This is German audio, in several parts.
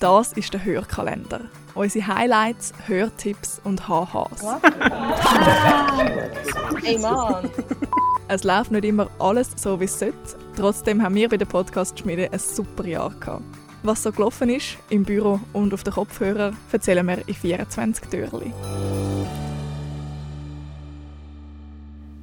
Das ist der Hörkalender. Unsere Highlights, Hörtipps und HHs. Ey Mann! Es läuft nicht immer alles so, wie es sollte. Trotzdem haben wir bei der Podcast-Schmiede ein super Jahr gehabt. Was so gelaufen ist, im Büro und auf den Kopfhörer, erzählen wir in 24 Türchen.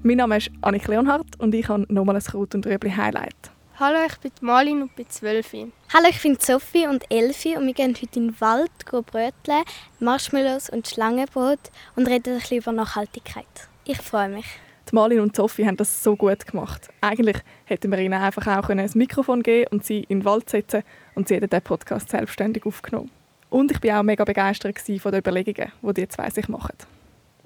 Mein Name ist Annik Leonhardt und ich habe nochmal ein Kraut- und Rüebli-Highlight. Hallo, ich bin Malin und bin 12. Hallo, ich bin Sophie und Elfi und wir gehen heute in den Wald bröteln, Marshmallows und Schlangenbrot und reden ein bisschen über Nachhaltigkeit. Ich freue mich. Die Malin und Sophie haben das so gut gemacht. Eigentlich hätten wir ihnen einfach auch ein Mikrofon geben und sie in den Wald setzen und sie hätten den Podcast selbstständig aufgenommen. Und ich war auch mega begeistert von den Überlegungen, die die zwei sich machen.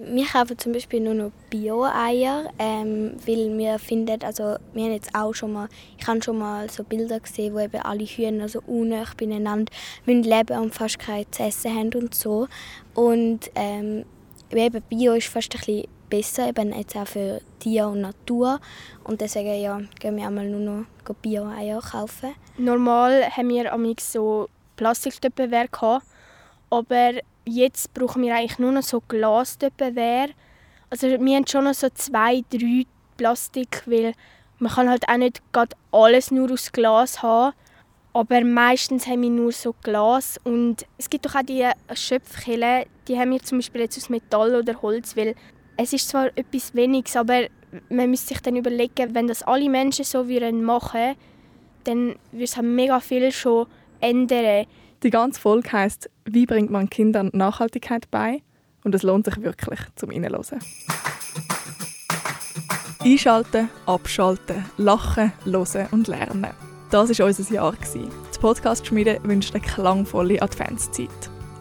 Wir kaufen zum Beispiel nur noch Bio-Eier, ähm, weil wir finden, also wir haben jetzt auch schon mal, ich habe schon mal so Bilder gesehen, wo eben alle Hühner so unnah beieinander leben und fast kein zu essen haben und so. Und ähm, eben Bio ist fast ein bisschen besser, eben jetzt auch für Tier und Natur. Und deswegen ja, gehen wir einmal nur noch Bio-Eier kaufen. Normal haben wir so Plastiktöpfe gehabt, aber jetzt brauchen wir eigentlich nur noch so Glastöpfenware. Also wir haben schon noch so zwei, drei Plastik, weil man kann halt auch nicht alles nur aus Glas haben. Aber meistens haben wir nur so Glas und es gibt doch auch die Schöpfkelle, die haben wir zum Beispiel jetzt aus Metall oder Holz, weil es ist zwar etwas Weniges, aber man müsste sich dann überlegen, wenn das alle Menschen so würden machen, dann würde es mega viel schon ändern. Die ganze Folge heisst «Wie bringt man Kindern Nachhaltigkeit bei?» und es lohnt sich wirklich zum Reinhören. Einschalten, abschalten, lachen, hören und lernen. Das war unser Jahr. Die Podcast-Schmiede wünscht eine klangvolle Adventszeit.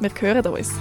Wir hören uns.